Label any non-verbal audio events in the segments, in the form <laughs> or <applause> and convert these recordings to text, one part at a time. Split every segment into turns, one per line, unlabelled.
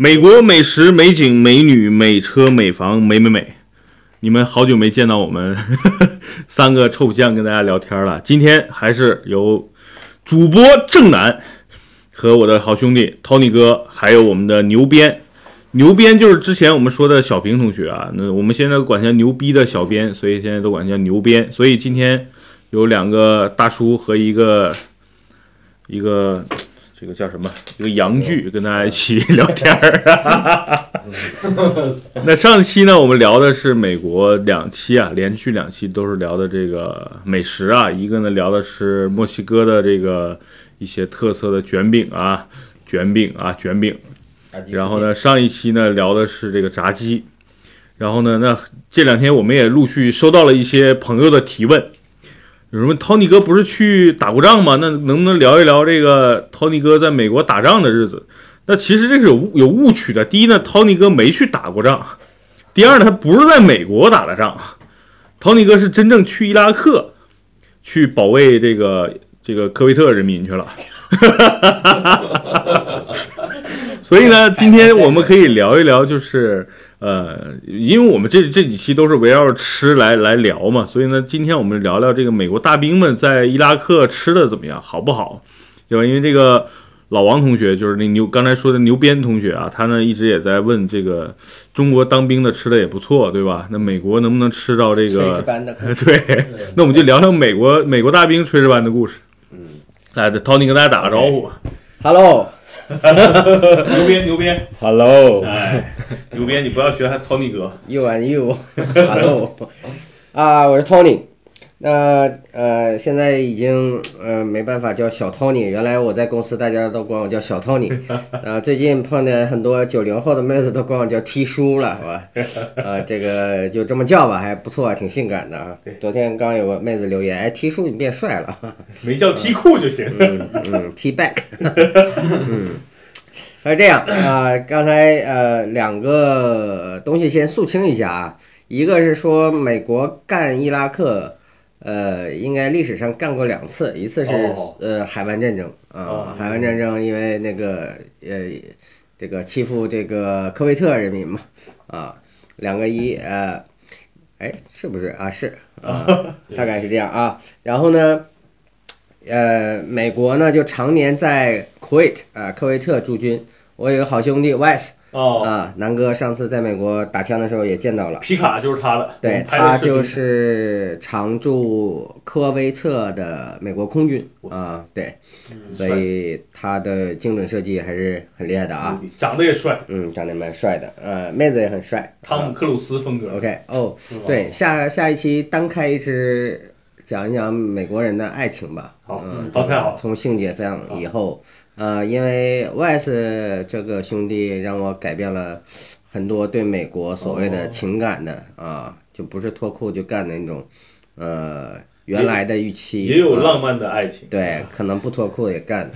美国美食、美景、美女、美车、美房、美美美，你们好久没见到我们 <laughs> 三个臭不酱跟大家聊天了。今天还是由主播正南和我的好兄弟 Tony 哥，还有我们的牛鞭。牛鞭就是之前我们说的小平同学啊，那我们现在管他牛逼的小编，所以现在都管他叫牛鞭。所以今天有两个大叔和一个一个这个叫什么一个洋剧跟大家一起聊天儿。<laughs> 那上期呢，我们聊的是美国两期啊，连续两期都是聊的这个美食啊，一个呢聊的是墨西哥的这个一些特色的卷饼啊，卷饼啊，卷饼。然后呢，上一期呢聊的是这个炸鸡，然后呢，那这两天我们也陆续收到了一些朋友的提问，有人问 Tony 哥不是去打过仗吗？那能不能聊一聊这个 Tony 哥在美国打仗的日子？那其实这是有有误区的。第一呢，Tony 哥没去打过仗；第二呢，他不是在美国打的仗，Tony 哥是真正去伊拉克去保卫这个这个科威特人民去了。<laughs> 所以呢，今天我们可以聊一聊，就是呃，因为我们这这几期都是围绕着吃来来聊嘛，所以呢，今天我们聊聊这个美国大兵们在伊拉克吃的怎么样，好不好？对吧？因为这个老王同学就是那牛刚才说的牛鞭同学啊，他呢一直也在问这个中国当兵的吃的也不错，对吧？那美国能不能吃到这个 <laughs> 炊事班的？对，<laughs> 那我们就聊聊美国美国大兵炊事班的故事。
嗯，
来，Tony 跟大家打个招呼吧。
Hello，
牛鞭牛鞭
Hello，
哎，牛鞭，你不要学 Tony 哥。
you and you，Hello，啊，我是 Tony。那呃，现在已经呃没办法叫小 Tony，原来我在公司大家都管我叫小 Tony，啊，<laughs> 最近碰见很多九零后的妹子都管我叫 T 叔了，好吧？啊，<laughs> 这个就这么叫吧，还不错，挺性感的啊。昨天刚有个妹子留言，哎，T 叔你变帅了。
没叫 T 裤就行。
嗯嗯，T back，<laughs> 嗯，是这样啊、刚才呃两个东西先肃清一下啊，一个是说美国干伊拉克，呃，应该历史上干过两次，一次是、
哦
呃海湾战争啊、
哦。
海湾战争因为那个呃这个欺负这个科威特人民嘛啊，两个一呃，哎是不是？啊是啊，<laughs> 大概是这样啊，然后呢。呃，美国呢就常年在 Kuwait 啊、科威特驻军。我有个好兄弟 Wes
哦，
啊，南哥上次在美国打枪的时候也见到了。
皮卡就是他了，
对他就是常驻科威特的美国空军啊，对，所以他的精准设计还是很厉害的啊。，
长得也帅，
嗯，长得蛮帅的，呃，妹子也很帅。
汤姆克鲁斯风格。
OK，哦，对，下下一期单开一支讲一讲美国人的爱情吧。
好
嗯，
好太好
从性解放以后，呃，因为 Wes 这个兄弟让我改变了很多对美国所谓的情感的啊，就不是脱裤就干的那种，呃，原来的预期
也有
啊
浪漫的爱情。
对，可能不脱裤也干。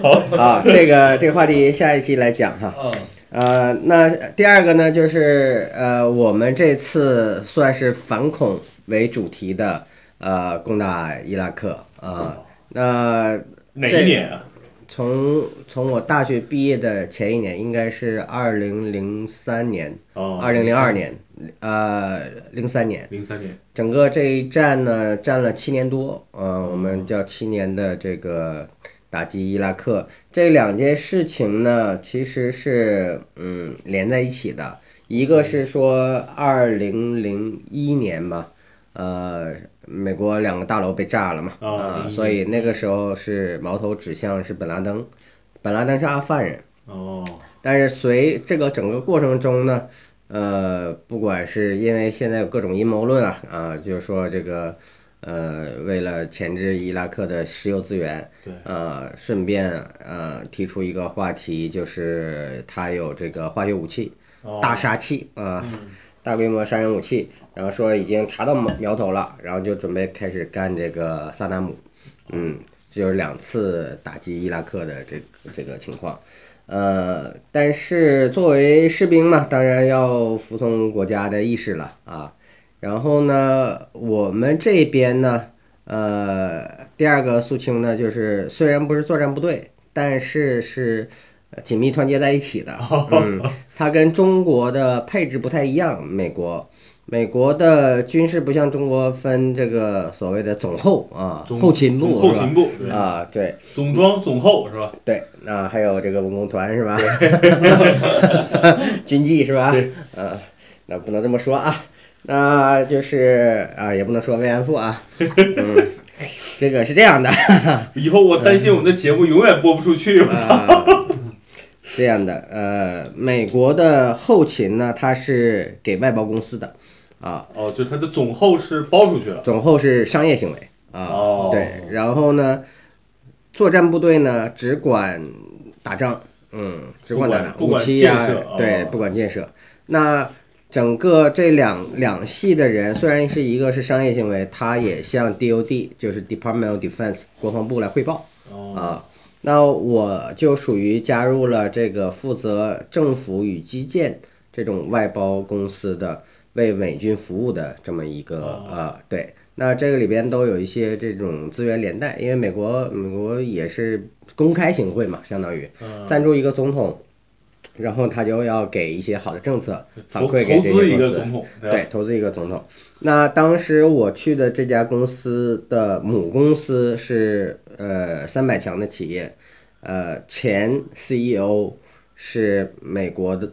好 <laughs> 啊，这个这个话题下一期来讲哈。
嗯，
呃，那第二个呢，就是呃，我们这次算是反恐为主题的呃攻打伊拉克啊、那
哪一年啊？
从从我大学毕业的前一年，应该是二零零三年，
哦，
二零零二年，呃，零三年。
零三年。
整个这一战呢，战了七年多，呃，我们叫七年的这个打击伊拉克。这两件事情呢，其实是嗯连在一起的。一个是说二零零一年嘛，呃，美国两个大楼被炸了嘛，
啊
啊
，01
所以那个时候是矛头指向是本拉登，本拉登是阿富汗人。
哦，
但是随这个整个过程中呢，呃，不管是因为现在有各种阴谋论啊，啊，就是说这个，呃，为了钳制伊拉克的石油资源，
对，
呃，顺便呃提出一个话题，就是他有这个化学武器、
哦。
大杀器啊、
嗯
大规模杀人武器，然后说已经查到苗头了，然后就准备开始干这个萨达姆，嗯，就是两次打击伊拉克的这个这个情况。呃，但是作为士兵嘛，当然要服从国家的意识了啊。然后呢，我们这边呢，呃，第二个肃清呢，就是虽然不是作战部队，但是是紧密团结在一起的。嗯，<laughs> 它跟中国的配置不太一样。美国，美国的军事不像中国分这个所谓的总后啊，后勤部
后勤部对
啊，对
总装总后是吧？
对，那还有这个文工团是吧？<laughs> 军纪是吧？
对，
呃，那不能这么说啊，那就是啊，也不能说慰安妇啊，<laughs> 嗯，这个是这样的。
以后我担心我们的节目永远播不出去。我操！
啊，这样的，呃，美国的后勤呢，它是给外包公司的，啊，
哦，就它的总后是包出去了。
总后是商业行为啊，
哦
对，然后呢，作战部队呢只管打仗，嗯，只管打仗，
不管
武器
啊、
对，
哦
不管建设。那整个这两两系的人，虽然是一个是商业行为，他也向 DOD，就是 Department of Defense 国防部来汇报。
哦，
啊，那我就属于加入了这个负责政府与基建这种外包公司的为美军服务的这么一个
哦。
呃，对，那这个里边都有一些这种资源连带，因为美国美国也是公开行贿嘛，相当于
嗯。
赞助一个总统，然后他就要给一些好的政策反馈给
投资一
这些公司。
个总统，吧
对，投资一个总统。那当时我去的这家公司的母公司是呃三百强的企业，呃前 CEO 是美国的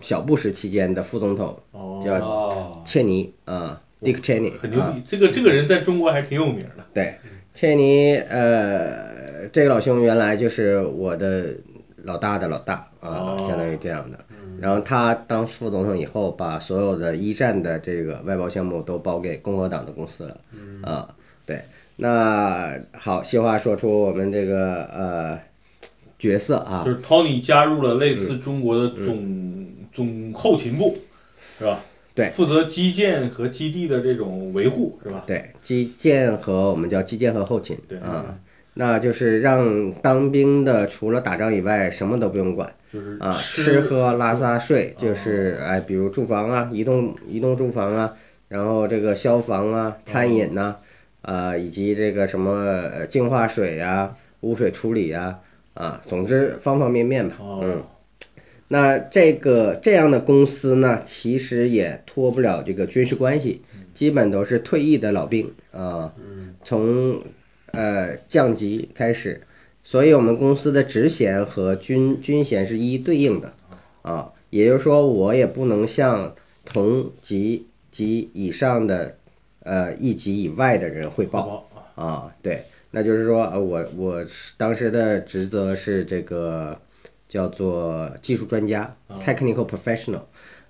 小布什期间的副总统
哦，
叫
哦，
切尼啊、Dick Cheney 啊，
很牛逼。这个这个人在中国还挺有名的。
对，切尼呃这个老兄原来就是我的老大的老大啊，
哦
相当于这样的。然后他当副总统以后，把所有的一战的这个外包项目都包给共和党的公司了。啊，对。那好，细话说出我们这个呃角色啊
就，是 Tony 加入了类
嗯
似中国的总总后勤部，是吧？
对
负责基建和基地的这种维护，是吧？
对，基建和我们叫基建和后勤
对
啊，那就是让当兵的除了打仗以外什么都不用管。
就是
啊，
吃
吃喝拉撒睡就是哎，比如住房啊，移动移动住房啊，然后这个消防啊、餐饮呐、啊，以及这个什么呃净化水呀、污水处理呀，啊，总之方方面面吧。嗯，
哦，
那这个这样的公司呢，其实也脱不了这个军事关系，基本都是退役的老兵啊，从呃降级开始，所以我们公司的职衔和军军衔是一一对应的。啊，也就是说，我也不能向同级及以上的呃一级以外的人汇报。啊，对，那就是说，呃，我我当时的职责是这个叫做技术专家、（technical professional），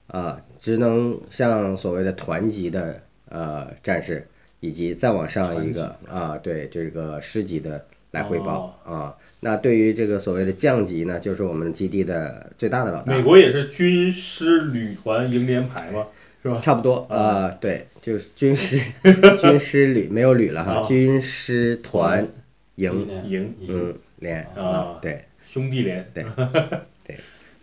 啊，只能向所谓的团级的呃战士，以及再往上一个啊，对这个师级的来汇报、啊。那对于这个所谓的将级呢，就是我们基地的最大的老大。
美国也是军师旅团营连排嘛，是吧？
差不多，呃，对，就是军师 <laughs> 军师旅没有旅了哈，
啊
军师团营，
营
嗯，连
啊
啊，对。
兄弟连对 <laughs> 对，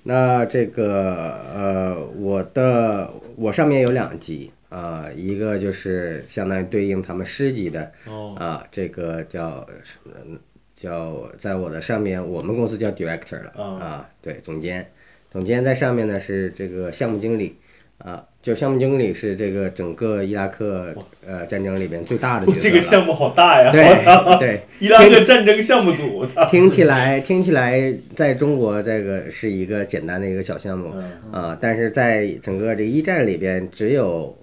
那这个呃，我的我上面有两级啊、一个就是相当于对应他们师级的
哦，
啊、这个叫嗯叫在我的上面，我们公司叫 director 了
啊
啊，对，总监，总监在上面呢是这个项目经理啊，就项目经理是这个整个伊拉克呃战争里边最大的角色
这个项目好大呀！
对 <laughs> 对，
伊拉克战争项目组，
听起来听起来，在中国这个是一个简单的一个小项目
嗯。
啊、但是在整个这一战里边只有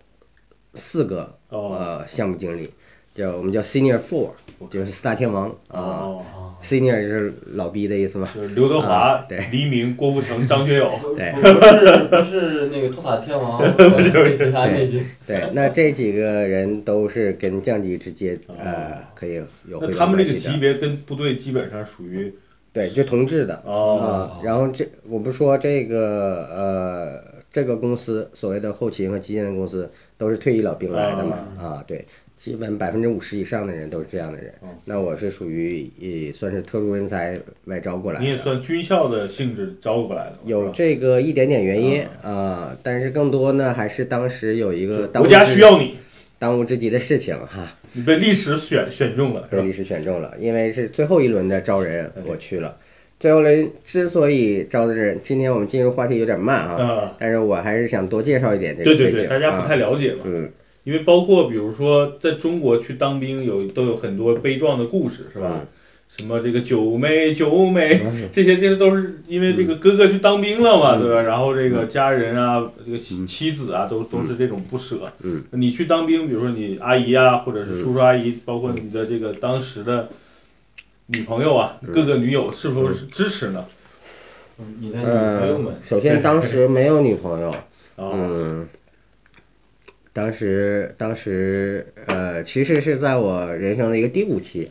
四个
哦
呃项目经理，叫我们叫 senior four，就是四大天王啊、
哦
，senior 就是老逼的意思嘛，
就是刘德华
啊、对
黎明、郭富城、张学友，
对
不是不是那个托塔天王，<laughs> 就是其他那些。
对，那这几个人都是跟降级直接呃可以有汇
那他们这个
报关系的，
级别跟部队基本上属于
对，就同志的。
哦
啊，然后这我不是说这个呃，这个公司所谓的后勤和基建的公司都是退役老兵来的嘛，啊，对，基本百分之五十以上的人都是这样的人。那我是属于也算是特殊人才外招过来
你也，算军校的性质招过来的
有这个一点点原因啊，但是更多呢还是当时有一个
国家需要你，
当务之急的事情哈，
你被历史选选中了，
被历史选中了，因为是最后一轮的招人，我去了。最后人之所以招的人，今天我们进入话题有点慢啊，
啊，
但是我还是想多介绍一点这个
对对对，大家不
啊
太了解嘛，
嗯。
因为包括比如说在中国去当兵有都有很多悲壮的故事，是吧？
嗯。
什么这个九妹九妹
嗯。
这些这些都是因为这个哥哥去当兵了嘛，
嗯。
对吧？然后这个家人啊，这个妻妻子啊，都都是这种不舍。
嗯，
你去当兵，比如说你阿姨啊，或者是叔叔阿姨，包括你的这个当时的女朋友啊，
嗯。
各个女友是否是支持呢？
嗯。你的女朋友
呃
们，，
首先当时没有女朋友，
啊，<laughs>
嗯，当时当时呃，其实是在我人生的一个低谷期，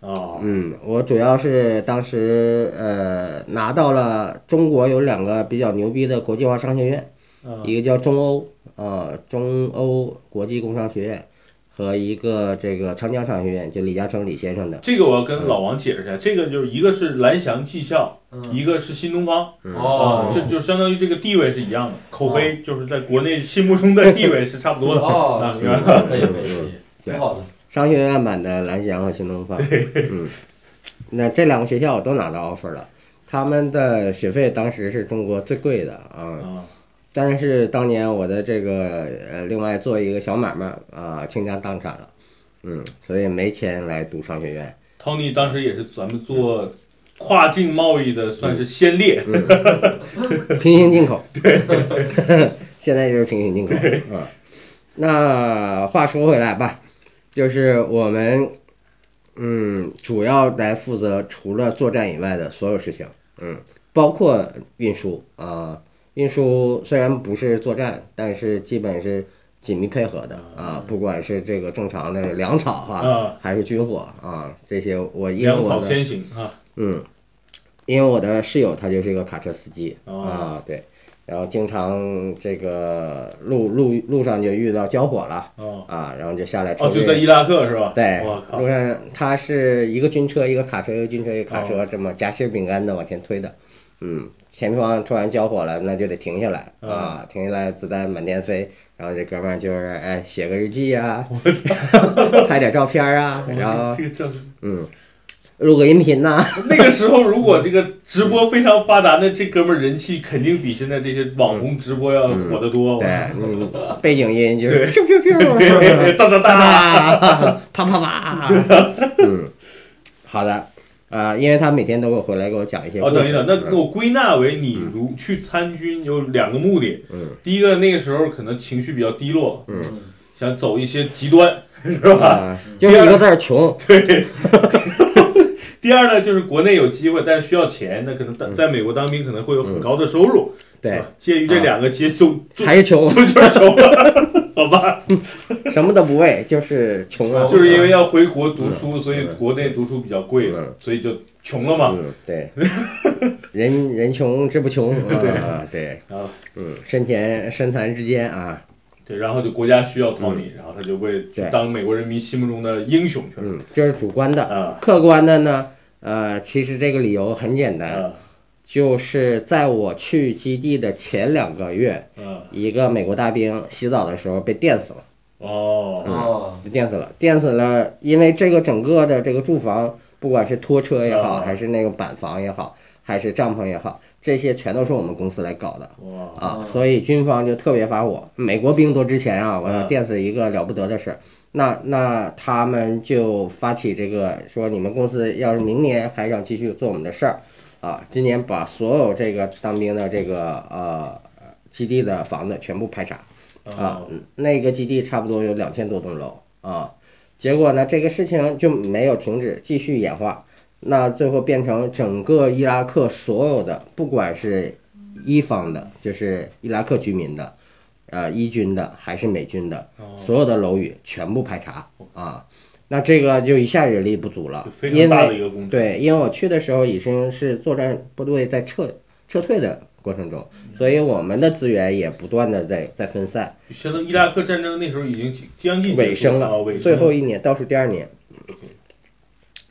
哦，
嗯，我主要是当时呃拿到了中国有两个比较牛逼的国际化商学院，
啊
一个叫中欧啊、中欧国际工商学院，和一个这个长江商学院，就李嘉诚李先生的。
这个我要跟老王解释一下，这个就是一个是蓝翔技校，
嗯。
一个是新东方，
哦。
啊，，这就相当于这个地位是一样的，口碑就是在国内心目中的地位是差不多的。
哦
啊，明白吧？
可以可以可以，
对。
挺好的。
商学院版的蓝翔和新东方，嗯，那这两个学校我都拿到 offer 了，他们的学费当时是中国最贵的啊，
啊，
但是当年我的这个呃，另外做一个小买卖啊，倾家荡产了，嗯，所以没钱来读商学院
，Tony 当时也是咱们做跨境贸易的，算是先烈。
嗯平行进口，<laughs> 对，<laughs> 现在就是平行进口。啊。那话说回来吧，就是我们嗯，主要来负责除了作战以外的所有事情，嗯，包括运输啊、运输虽然不是作战，但是基本是紧密配合的啊，不管是这个正常的粮草哈、
啊，
还是军火啊，这些我因为我的
先行啊，
嗯，因为我的室友他就是一个卡车司机、
哦
啊，对，然后经常这个路路路上就遇到交火了
哦
啊，然后就下来
就在伊拉克是吧？
对路，上他是一个军车一个卡车一个军车一个卡
哦
车这么夹心饼干的往前推的，嗯，前方突然交火了，那就得停下来
哦
啊，停下来子弹满天飞。然后这哥们儿就是哎写个日记呀、<laughs> 拍点照片啊，然后
这个照
嗯录个音频呐、<laughs>
那个时候，如果这个直播非常发达，那这哥们儿人气肯定比现在这些网红直播要火得多。我
对，嗯，背景音就是
对
咻咻咻，
对，哒哒哒，
哒，啪啪啪，嗯，好的，啊，因为他每天都会回来给我讲一些
哦，等一等，那我归纳为你如去参军有两个目的。
嗯，
第一个那个时候可能情绪比较低落，
嗯
想走一些极端，<laughs> 是吧？
啊，就是一个字儿穷。<laughs>
第二呢，就是国内有机会，但是需要钱，那可能在在美国当兵可能会有很高的收入，
嗯对，
吧？介于这两个其实就
还是穷，
就就是穷了，<laughs> <laughs> 好吧？<laughs>
什么都不为，就是穷啊。<laughs>
就是因为要回国读书，所以国内读书比较贵
嗯，
所以就穷了嘛。
嗯，对，人人穷志不穷啊，对，
啊，
嗯，身前身残志坚啊，
对，然后就国家需要逃你，然后他就会去当美国人民心目中的英雄去了。
嗯，这是主观的，
啊。
客观的呢，呃，其实这个理由很简单，
啊
就是在我去基地的前两个月，
嗯！
一个美国大兵洗澡的时候被电死了，
哦，
哦，
被电死了，电死了，因为这个整个的这个住房，不管是拖车也好，
啊
还是那个板房也好，还是帐篷也好，这些全都是我们公司来搞的。
哇，
啊，所以军方就特别发火。美国兵多值钱啊！我要
嗯
电死一个了不得的事儿。那那他们就发起这个说，你们公司要是明年还想继续做我们的事儿，啊，今年把所有这个当兵的这个呃基地的房子全部排查啊那个基地差不多有两千多栋楼啊。结果呢，这个事情就没有停止，继续演化。那最后变成整个伊拉克所有的，不管是伊方的，就是伊拉克居民的，呃，伊军的还是美军的，
哦
所有的楼宇全部排查啊。那这个就一下人力不足了，
非常
因
大的
为
一个工程。
对，因为我去的时候已经是作战部队在撤撤退的过程中，所以我们的资源也不断的在在分散，
相当于伊拉克战争那时候已经将近
尾声了最后一年倒数第二年。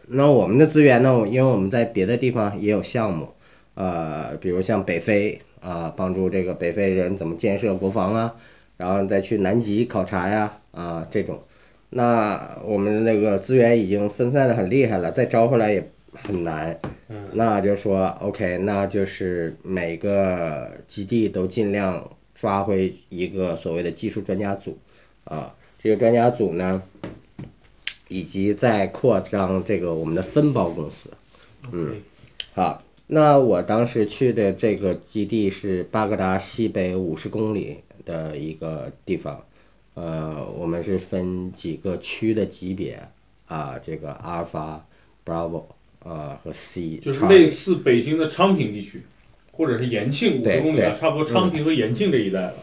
那我们的资源呢？因为我们在别的地方也有项目，呃，比如像北非啊、帮助这个北非人怎么建设国防啊，然后再去南极考察呀，啊，这种。那我们那个资源已经分散的很厉害了，再招回来也很难。
嗯
那就说 OK，那就是每个基地都尽量抓回一个所谓的技术专家组啊，这个专家组呢，以及再扩张这个我们的分包公司。
嗯
好，那我当时去的这个基地是巴格达西北五十公里的一个地方，呃，我们是分几个区的级别啊，这个阿尔法、Bravo 啊和 C，
就是类似北京的昌平地区，或者是延庆五
对
十公里啊，差不多昌平和延庆这一带了。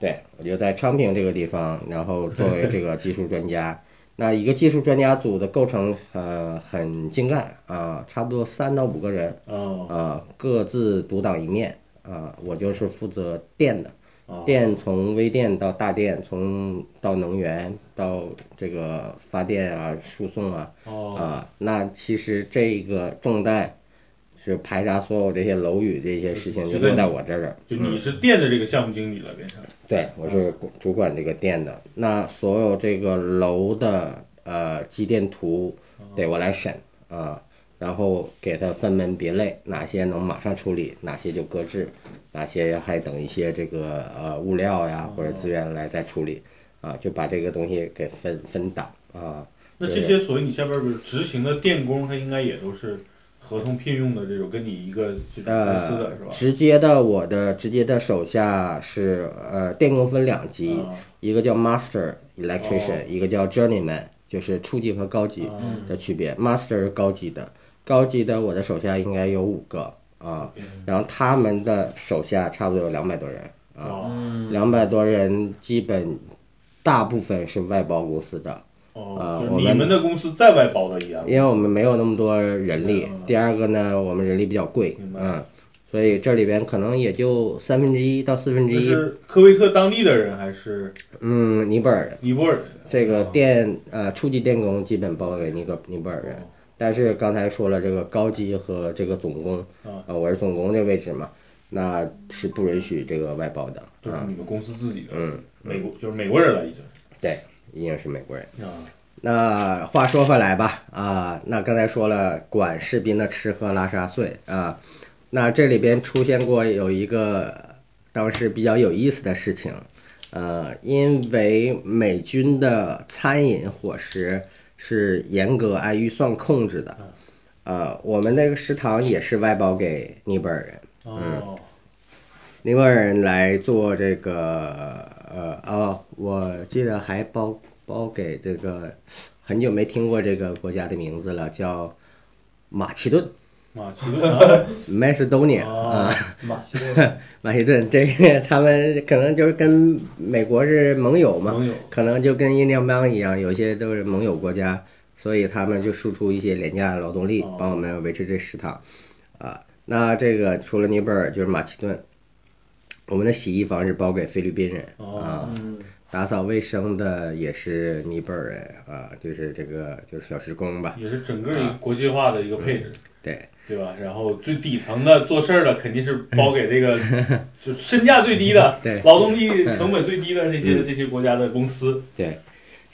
对，我就在昌平这个地方，然后作为这个技术专家。<laughs> 那一个技术专家组的构成，呃，很精干啊，差不多三到五个人，
啊
啊，各自独当一面啊。我就是负责电的，
啊
电从微电到大电，从到能源到这个发电啊、输送啊
哦
啊。那其实这个重担是排查所有这些楼宇这些事情，就落在我这儿了。
就你是电的这个项目经理了，变成
对，我是主管这个店的。那所有这个楼的呃机电图得我来审啊、然后给它分门别类，哪些能马上处理，哪些就搁置，哪些还等一些这个呃物料呀或者资源来再处理啊，就把这个东西给分分档啊。
那这些所谓你下边儿比如执行的电工，他应该也都是合同聘用的这种，跟你一个这种公司的
呃
是，吧？
直接的我的直接的手下是呃电工分两级，
啊
一个叫 Master Electrician，、
哦
一个叫 Journeyman，就是初级和高级
啊
的区别。Master 是高级的，高级的我的手下应该有五个啊，然后他们的手下差不多有两百多人啊，
哦。
两百多人基本大部分是外包公司的，
哦，
啊我们
就是你们的公司在外包的一样，
因为我们没有那么多人力
嗯。
第二个呢，我们人力比较贵嗯，所以这里边可能也就三分之一到四分之一，
是科威特当地的人还是？
嗯，尼泊尔人。
尼泊尔人？
这个
哦。
电呃初级电工基本包给尼个尼泊尔人，但是刚才说了这个高级和这个总工，
啊
呃我是总工这位置嘛，那是不允许这个外包的啊，
就是你们公司自己的，
嗯，
美国就是美国人了已经
对，一定是美国人。
啊，
那话说回来吧，啊，那刚才说了管士兵的吃喝拉撒睡啊，那这里边出现过有一个当时比较有意思的事情，呃，因为美军的餐饮伙食是严格按预算控制的，呃，我们那个食堂也是外包给尼泊尔人。
哦，
尼泊尔人来做这个，呃，哦，我记得还包包给这个，很久没听过这个国家的名字了，叫马其顿
马其顿。啊
，（Macedonia）
哦
啊，
马其顿，
马其顿，这个他们可能就是跟美国是盟友嘛，
盟友。
可能就跟印第安邦一样，有些都是盟友国家，所以他们就输出一些廉价劳动力
哦，
帮我们维持这食堂。啊，那这个除了尼泊尔就是马其顿，我们的洗衣房是包给菲律宾人。啊，
嗯，
打扫卫生的也是尼泊尔人啊，就是这个就是小时工吧，
也是整个一个国际化的一个配置。
对。
对吧？然后最底层的做事儿的肯定是包给这个，<laughs> 就身价最低的、<laughs>
对。
劳动力成本最低的这些这些国家的公司。
对，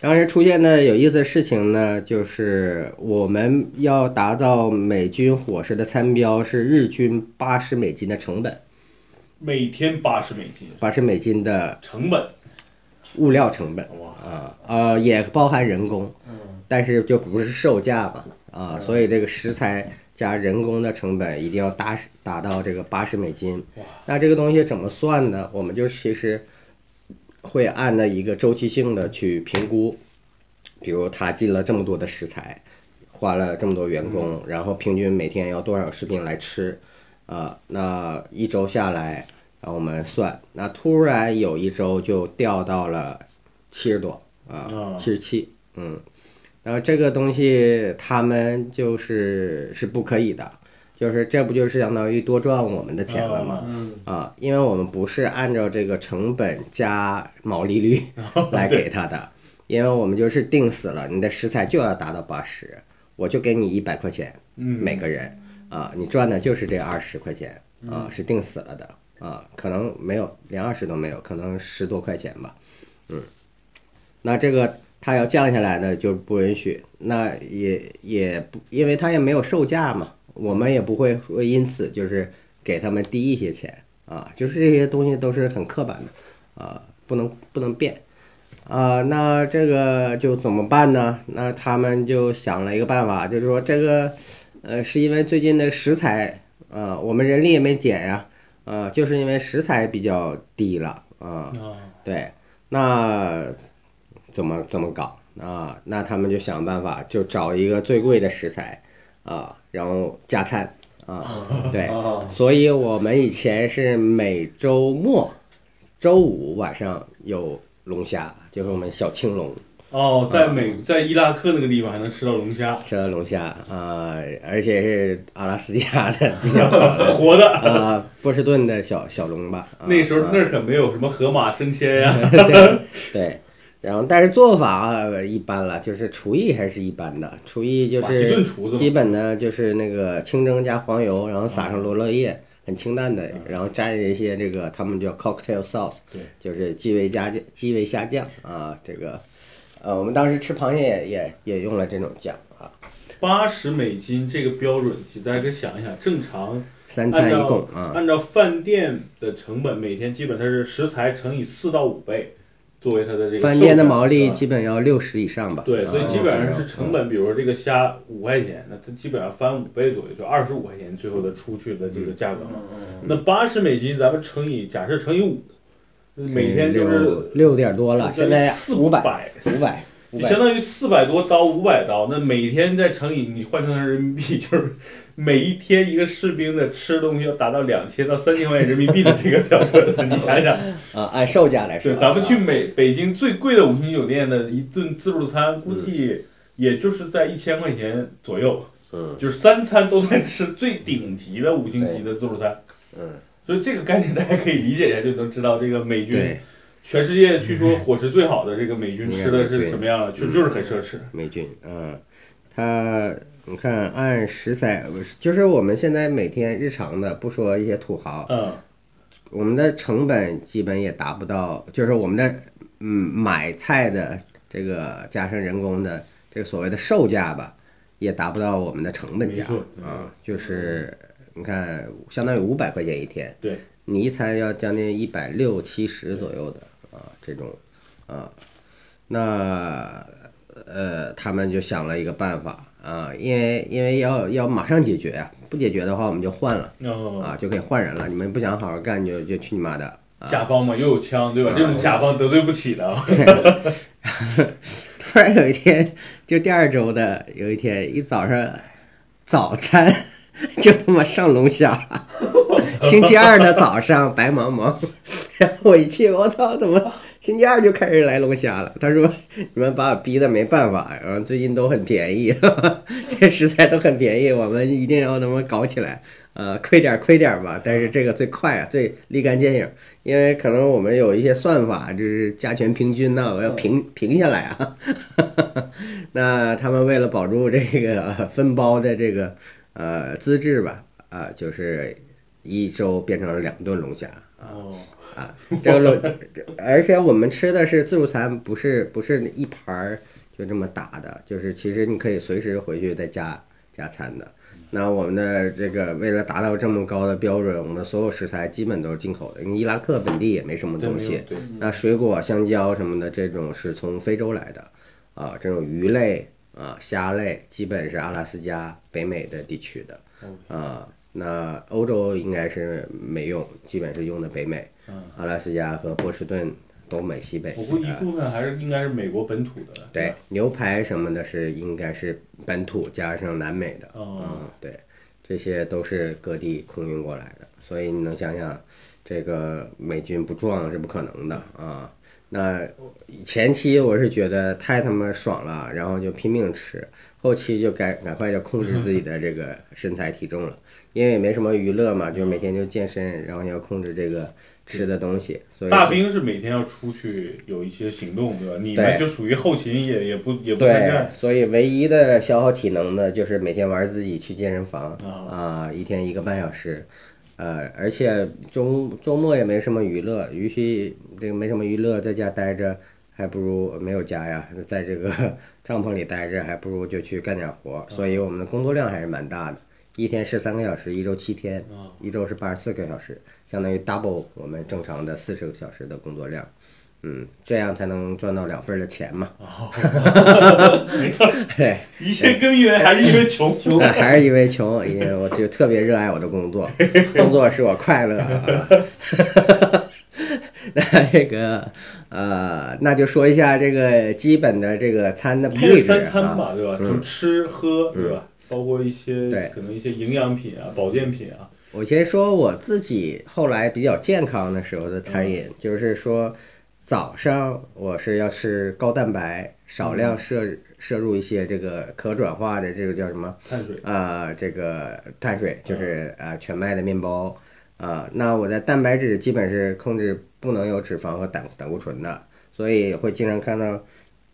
当时出现的有意思的事情呢，就是我们要达到美军伙食的餐标是日均八十美金的成本，
每天八十美金。
八十美金的
成本，
物料成本。
哇，
啊，呃，也包含人工，
嗯，
但是就不是售价嘛，啊，所以这个食材加人工的成本一定要达达到这个八十美金。那这个东西怎么算呢？我们就其实会按照一个周期性的去评估，比如他进了这么多的食材，花了这么多员工，然后平均每天要多少食品来吃，啊，那一周下来，然后我们算，那突然有一周就掉到了七十多啊
啊，
七十七，嗯，然后这个东西他们就是是不可以的，就是这不就是相当于多赚我们的钱了吗？
嗯，
啊，因为我们不是按照这个成本加毛利率来给他的，因为我们就是定死了，你的食材就要达到八十，我就给你一百块钱
嗯，
每个人啊，你赚的就是这二十块钱啊，是定死了的啊，可能没有连二十都没有，可能十多块钱吧，嗯，那这个他要降下来呢，就不允许。那也也不，因为他也没有售价嘛，我们也不会说因此就是给他们低一些钱啊，就是这些东西都是很刻板的啊，不能不能变啊。那这个就怎么办呢？那他们就想了一个办法，就是说这个呃，是因为最近的食材啊，我们人力也没减呀，啊，就是因为食材比较低了啊。
啊，
对，那怎么怎么搞啊？那他们就想办法，就找一个最贵的食材啊，然后加餐啊。对，
啊，<laughs>
所以我们以前是每周末周五晚上有龙虾，就是我们小青龙
哦，在美在伊拉克那个地方还能吃到龙虾，
吃到龙虾啊，而且是阿拉斯加的 <laughs> 比较好的 <laughs>
活的。
啊，波士顿的小小龙吧。啊
那时候
啊
那儿可没有什么河马生鲜呀。
对对，然后但是做法呃一般了，就是厨艺还是一般的，厨艺就是基本呢就是那个清蒸加黄油，然后撒上罗勒叶，很清淡的，然后蘸一些这个他们叫 cocktail sauce，
对，
就是鸡尾加酱鸡尾虾酱啊，这个呃我们当时吃螃蟹也也也用了这种酱啊，
八十美金这个标准，大家可以想一想，正常
三餐一共啊，
按照饭店的成本，每天基本它是食材乘以四到五倍，作为它的这个
饭店的毛利基本要六十以上吧，
对，所以
啊
基本上是成本，比如说这个虾五块钱，那它基本上翻五倍左右，就二十五块钱最后的出去的这个价格嘛。那八十美金咱们乘以假设乘以五，每天就是
六六点多了，现在
四
五百
百，
五百五百
相当于四百多刀，五百刀，那每天再乘以你换成人民币，<laughs> 就是每一天一个士兵的吃东西要达到两千到三千块钱人民币的这个标准，你想想，
啊，按售价来说。
对，，咱们去美北京最贵的五星酒店的一顿自助餐，估计也就是在一千块钱左右，
嗯。
就是三餐都在吃最顶级的五星级的自助餐，
嗯，
所以这个概念大家可以理解一下，就能知道这个美军
对，
全世界据说伙食最好的这个美军吃的是什么样的，就就是很奢侈。
美军，嗯，它你看按食材，就是我们现在每天日常的，不说一些土豪，
嗯，
我们的成本基本也达不到，就是我们的嗯买菜的这个加上人工的这个所谓的售价吧，也达不到我们的成本价。啊，就是你看相当于五百块钱一天，
对，
你一餐要将近一百六七十左右的啊这种啊，那呃他们就想了一个办法啊，因为因为要要马上解决呀、不解决的话我们就换了。
哦，
啊，就可以换人了。你们不想好好干，就就去你妈的！啊、
甲方嘛又有枪，对吧？这种甲方得罪不起的。<laughs>
突然有一天，就第二周的有一天，一早上早餐就他妈上龙虾了。<laughs> 星期二的早上白茫茫，然后我一去，我操，怎么星期二就开始来龙虾了？他说你们把我逼的没办法，然后最近都很便宜，<laughs> 这食材都很便宜，我们一定要他妈搞起来。呃，亏点儿亏点儿吧，但是这个最快啊，最立竿见影，因为可能我们有一些算法，就是加权平均呐、我要平平下来啊。<laughs> 那他们为了保住这个呃分包的这个呃资质吧，啊、就是一周变成了两顿龙虾。
哦，
啊，这个龙，而且我们吃的是自助餐，不是不是一盘儿就这么打的，就是其实你可以随时回去再加加餐的。那我们的这个为了达到这么高的标准，我们所有食材基本都是进口的，因为伊拉克本地也没什么东西。
对，
那水果、香蕉什么的这种是从非洲来的，啊，这种鱼类啊、虾类基本是阿拉斯加、北美的地区的，啊，那欧洲应该是没用，基本是用的北美，
嗯
阿拉斯加和波士顿东北西北。
我估计一
啊
部分还是应该是美国本土的。
对，牛排什么的是应该是本土加上南美的，
哦
嗯，对，这些都是各地空运过来的，所以你能想想，这个美军不撞是不可能的啊。那前期我是觉得太他妈爽了，然后就拼命吃，后期就该赶快就控制自己的这个身材体重了，因为也没什么娱乐嘛，就每天就健身，然后要控制这个吃的东西，所以
大兵是每天要出去有一些行动，对吧？你们
对
就属于后勤也也不也不参
对
战，。
所以唯一的消耗体能的就是每天玩自己去健身房
啊
啊，一天一个半小时，呃，而且周周末也没什么娱乐，与其这个没什么娱乐，在家待着，还不如没有家呀，在这个 <laughs> 帐篷里待着，还不如就去干点活儿。所以我们的工作量还是蛮大的，一天十三个小时，一周七天，一周是八十四个小时，相当于 double 我们正常的四十个小时的工作量。嗯，这样才能赚到两份儿的钱嘛。<laughs>
没错，
对，<laughs>
一切根源还是因为穷。穷 <laughs>
还是因为穷，因为我就特别热爱我的工作，工作使我快乐。啊那这个呃，那就说一下这个基本的这个餐的
一
配置
日三餐
啊。
吧，对吧？就吃喝，对吧？包括一些
对。
可能一些营养品啊、保健品啊。
我先说我自己后来比较健康的时候的餐饮，就是说早上我是要吃高蛋白，少量摄摄入一些这个可转化的这个叫什么？
碳水，
啊、这个碳水，就是啊、全麦的面包啊、那我的蛋白质基本是控制不能有脂肪和胆胆固醇的，所以会经常看到，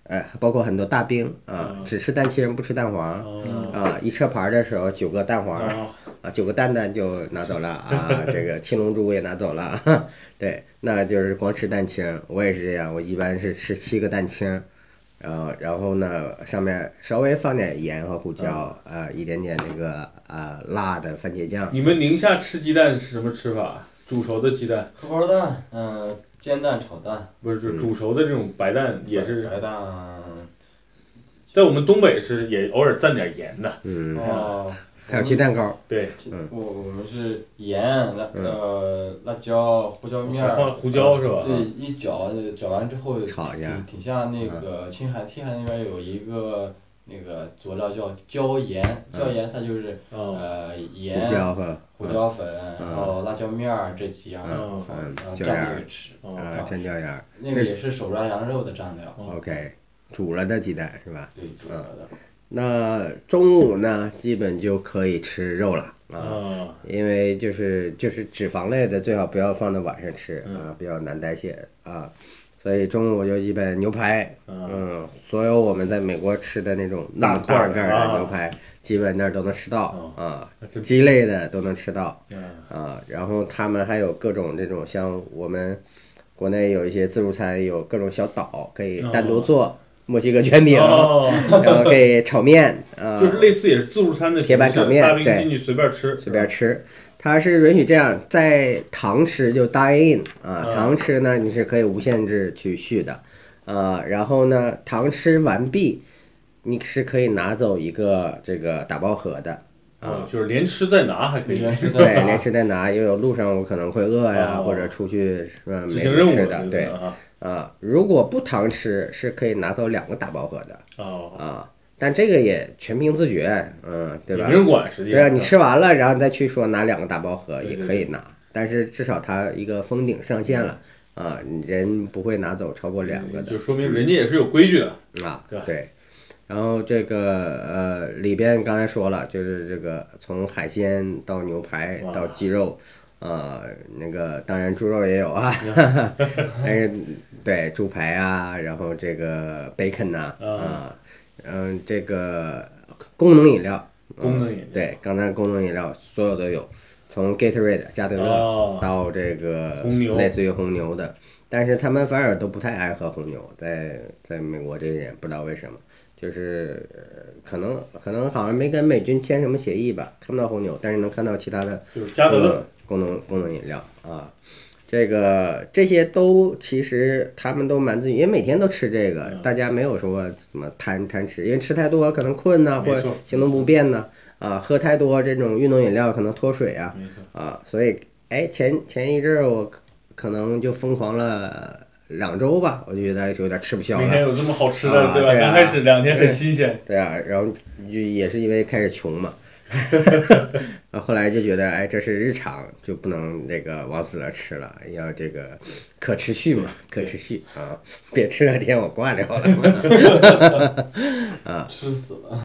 呃，包括很多大兵啊、
嗯
只吃蛋清不吃蛋黄
哦
啊、一车盘的时候九个蛋黄。
啊，
啊，九个蛋蛋就拿走了啊，<laughs> 这个青龙珠也拿走了，<laughs> 对，那就是光吃蛋清，我也是这样，我一般是吃七个蛋清，呃，然后呢上面稍微放点盐和胡椒，呃，一点点那个啊辣的番茄酱，
你们宁夏吃鸡蛋是什么吃法？煮熟的鸡蛋，
荷包蛋，嗯，煎蛋炒蛋，
不是，就煮熟的这种白蛋也是，
白蛋，
在我们东北是也偶尔蘸点盐的。
嗯，
哦，
还有鸡蛋糕，
对，
嗯。
我我们是盐、辣
嗯
呃辣椒、胡椒面儿，
放胡椒是吧？
对，一搅搅完之后
炒一下。
挺挺像那个青海，青海那边有一个那个佐料叫椒盐，椒盐它就是
啊，
呃
胡
盐、
椒粉
胡椒粉，
嗯
然后辣椒面儿这几样
嗯，
嗯
然后蘸
椒盐儿
着吃，
哦
啊蘸椒盐儿
那个也是手抓羊肉的蘸料，
哦
，OK，煮了的鸡蛋是吧？
对，煮了的。
那中午呢，基本就可以吃肉了啊。
啊，
因为就是就是脂肪类的最好不要放到晚上吃
嗯
啊，比较难代谢啊，所以中午就一般牛排，
啊
嗯，所有我们在美国吃的那种那么
大
盖的牛排，基本那儿都能吃到啊，
这
鸡类的都能吃到
嗯
啊，然后他们还有各种这种像我们国内有一些自助餐有各种小岛可以单独做墨西哥卷饼，
哦，
然后可以炒面啊，
就是类似也是自助餐的
铁板炒面对
进去随便吃，
随便吃。它是允许这样，在堂吃就 dine in 啊，
嗯。
堂吃呢你是可以无限制去续的，呃，然后呢堂吃完毕，你是可以拿走一个这个打包盒的，
啊，就是连吃带拿还可以，
连吃
对，连吃带拿，因为有路上我可能会饿呀，
哦。
或者出去是吧没
行任务
吃的，对。
啊，
啊，如果不堂吃是可以拿走两个打包盒的
哦，
啊，但这个也全凭自觉，嗯，对吧
没？人管，实际上
对啊，你吃完了，然后再去说拿两个大包盒也可以拿，但是至少它一个封顶上限了啊，人不会拿走超过两个的
就说明人家也是有规矩的，
啊
对吧，
对。然后这个呃里边刚才说了，就是这个从海鲜到牛排到鸡肉，呃那个当然猪肉也有啊，<laughs> 但是对猪排啊，然后这个 bacon 呐
啊
啊，嗯这个功能饮料，
功能饮料
对，刚才功能饮料所有都有，从 Gatorade 加德乐
哦
到这个
红牛
类似于红牛的，但是他们反而都不太爱喝红牛，在在美国这些人不知道为什么，就是呃可能可能好像没跟美军签什么协议吧，看不到红牛，但是能看到其他的
就是加德乐，
功能功能饮料啊。这个这些都其实他们都蛮自觉，因为每天都吃这个，
嗯
大家没有说什么贪贪吃，因为吃太多可能困呐、或者行动不便呐、啊，喝太多这种运动饮料可能脱水啊，啊，所以哎前前一阵儿我可可能就疯狂了两周吧，我就觉得有点吃不消了，
每天有这么好吃的，对吧？
啊对啊
刚开始两天很新鲜，
对啊，然后就也是因为开始穷嘛，然 <laughs> 后后来就觉得哎这是日常，就不能这个往死了吃了，要这个可持续嘛，可持续啊，别吃两天我挂掉了。<laughs> <laughs>
啊吃死了。